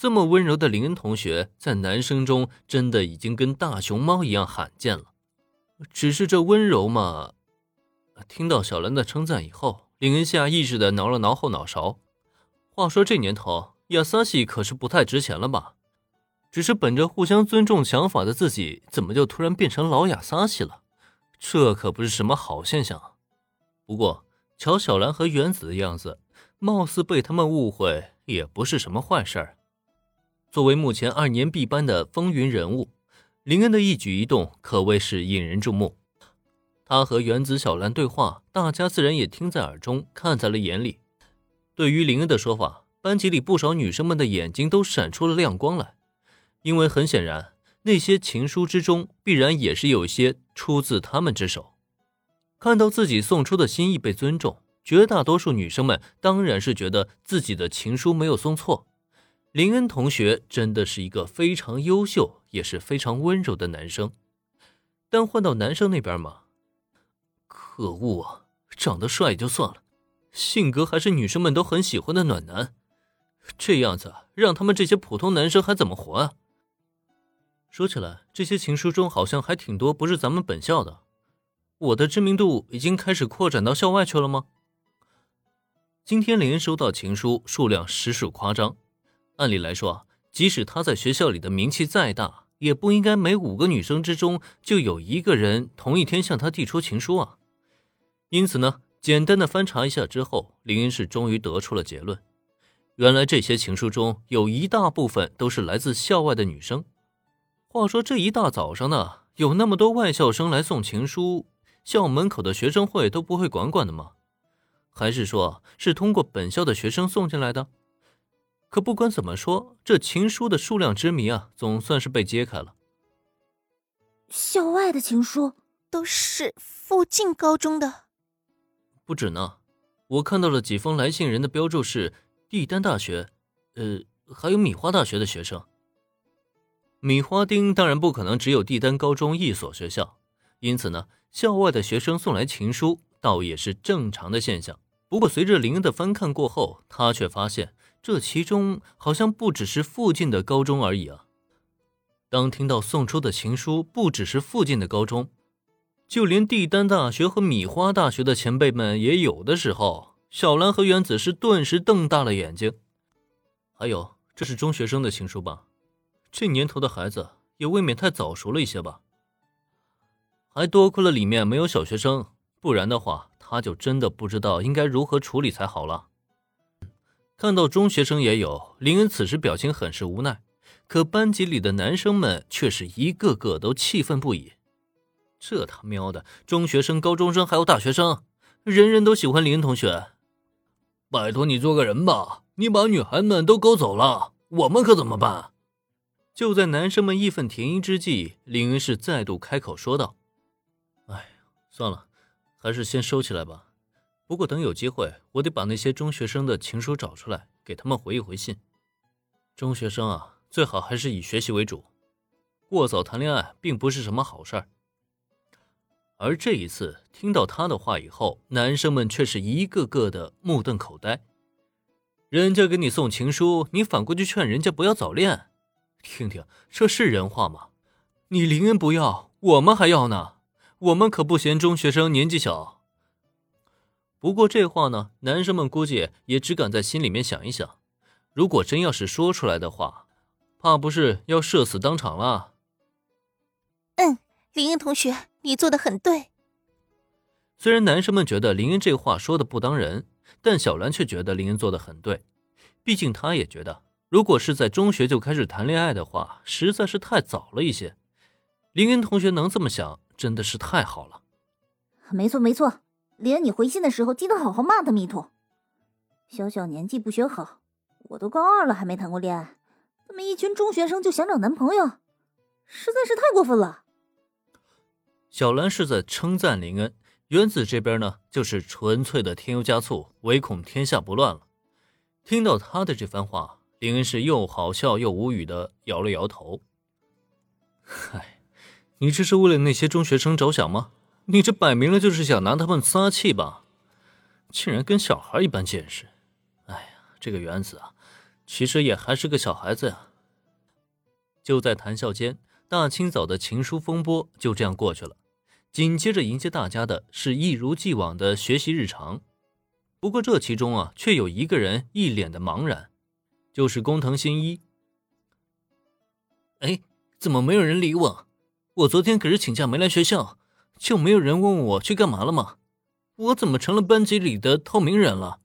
这么温柔的林恩同学，在男生中真的已经跟大熊猫一样罕见了。只是这温柔嘛……听到小兰的称赞以后，林恩下意识的挠了挠后脑勺。话说这年头，亚萨西可是不太值钱了吧？只是本着互相尊重想法的自己，怎么就突然变成老亚萨西了？这可不是什么好现象。不过，瞧小兰和原子的样子，貌似被他们误会也不是什么坏事儿。作为目前二年 B 班的风云人物，林恩的一举一动可谓是引人注目。他和原子、小兰对话，大家自然也听在耳中，看在了眼里。对于林恩的说法，班级里不少女生们的眼睛都闪出了亮光来，因为很显然，那些情书之中必然也是有些出自他们之手。看到自己送出的心意被尊重，绝大多数女生们当然是觉得自己的情书没有送错。林恩同学真的是一个非常优秀，也是非常温柔的男生。但换到男生那边嘛，可恶啊！长得帅也就算了。性格还是女生们都很喜欢的暖男，这样子让他们这些普通男生还怎么活啊？说起来，这些情书中好像还挺多不是咱们本校的，我的知名度已经开始扩展到校外去了吗？今天林恩收到情书数量实属夸张，按理来说，即使他在学校里的名气再大，也不应该每五个女生之中就有一个人同一天向他递出情书啊。因此呢？简单的翻查一下之后，林恩是终于得出了结论：原来这些情书中有一大部分都是来自校外的女生。话说这一大早上呢，有那么多外校生来送情书，校门口的学生会都不会管管的吗？还是说是通过本校的学生送进来的？可不管怎么说，这情书的数量之谜啊，总算是被揭开了。校外的情书都是附近高中的。不止呢，我看到了几封来信人的标注是帝丹大学，呃，还有米花大学的学生。米花町当然不可能只有帝丹高中一所学校，因此呢，校外的学生送来情书倒也是正常的现象。不过随着林恩的翻看过后，他却发现这其中好像不只是附近的高中而已啊。当听到送出的情书不只是附近的高中。就连帝丹大学和米花大学的前辈们也有的时候，小兰和原子是顿时瞪大了眼睛。还有，这是中学生的情书吧？这年头的孩子也未免太早熟了一些吧？还多亏了里面没有小学生，不然的话，他就真的不知道应该如何处理才好了。看到中学生也有，林恩此时表情很是无奈，可班级里的男生们却是一个个都气愤不已。这他喵的，中学生、高中生还有大学生，人人都喜欢林恩同学。拜托你做个人吧，你把女孩们都勾走了，我们可怎么办？就在男生们义愤填膺之际，林恩是再度开口说道：“哎，算了，还是先收起来吧。不过等有机会，我得把那些中学生的情书找出来，给他们回一回信。中学生啊，最好还是以学习为主，过早谈恋爱并不是什么好事儿。”而这一次听到他的话以后，男生们却是一个个的目瞪口呆。人家给你送情书，你反过去劝人家不要早恋，听听这是人话吗？你林恩不要，我们还要呢。我们可不嫌中学生年纪小。不过这话呢，男生们估计也只敢在心里面想一想。如果真要是说出来的话，怕不是要社死当场了。嗯，林恩同学。你做的很对。虽然男生们觉得林恩这话说的不当人，但小兰却觉得林恩做的很对。毕竟她也觉得，如果是在中学就开始谈恋爱的话，实在是太早了一些。林恩同学能这么想，真的是太好了。没错没错，林恩，你回信的时候记得好好骂他弥陀。小小年纪不学好，我都高二了还没谈过恋爱，怎么一群中学生就想找男朋友？实在是太过分了。小兰是在称赞林恩，原子这边呢，就是纯粹的添油加醋，唯恐天下不乱了。听到他的这番话，林恩是又好笑又无语的摇了摇头。嗨，你这是为了那些中学生着想吗？你这摆明了就是想拿他们撒气吧？竟然跟小孩一般见识！哎呀，这个原子啊，其实也还是个小孩子呀。就在谈笑间，大清早的情书风波就这样过去了。紧接着迎接大家的是一如既往的学习日常。不过这其中啊，却有一个人一脸的茫然，就是工藤新一。哎，怎么没有人理我？我昨天可是请假没来学校，就没有人问我去干嘛了吗？我怎么成了班级里的透明人了？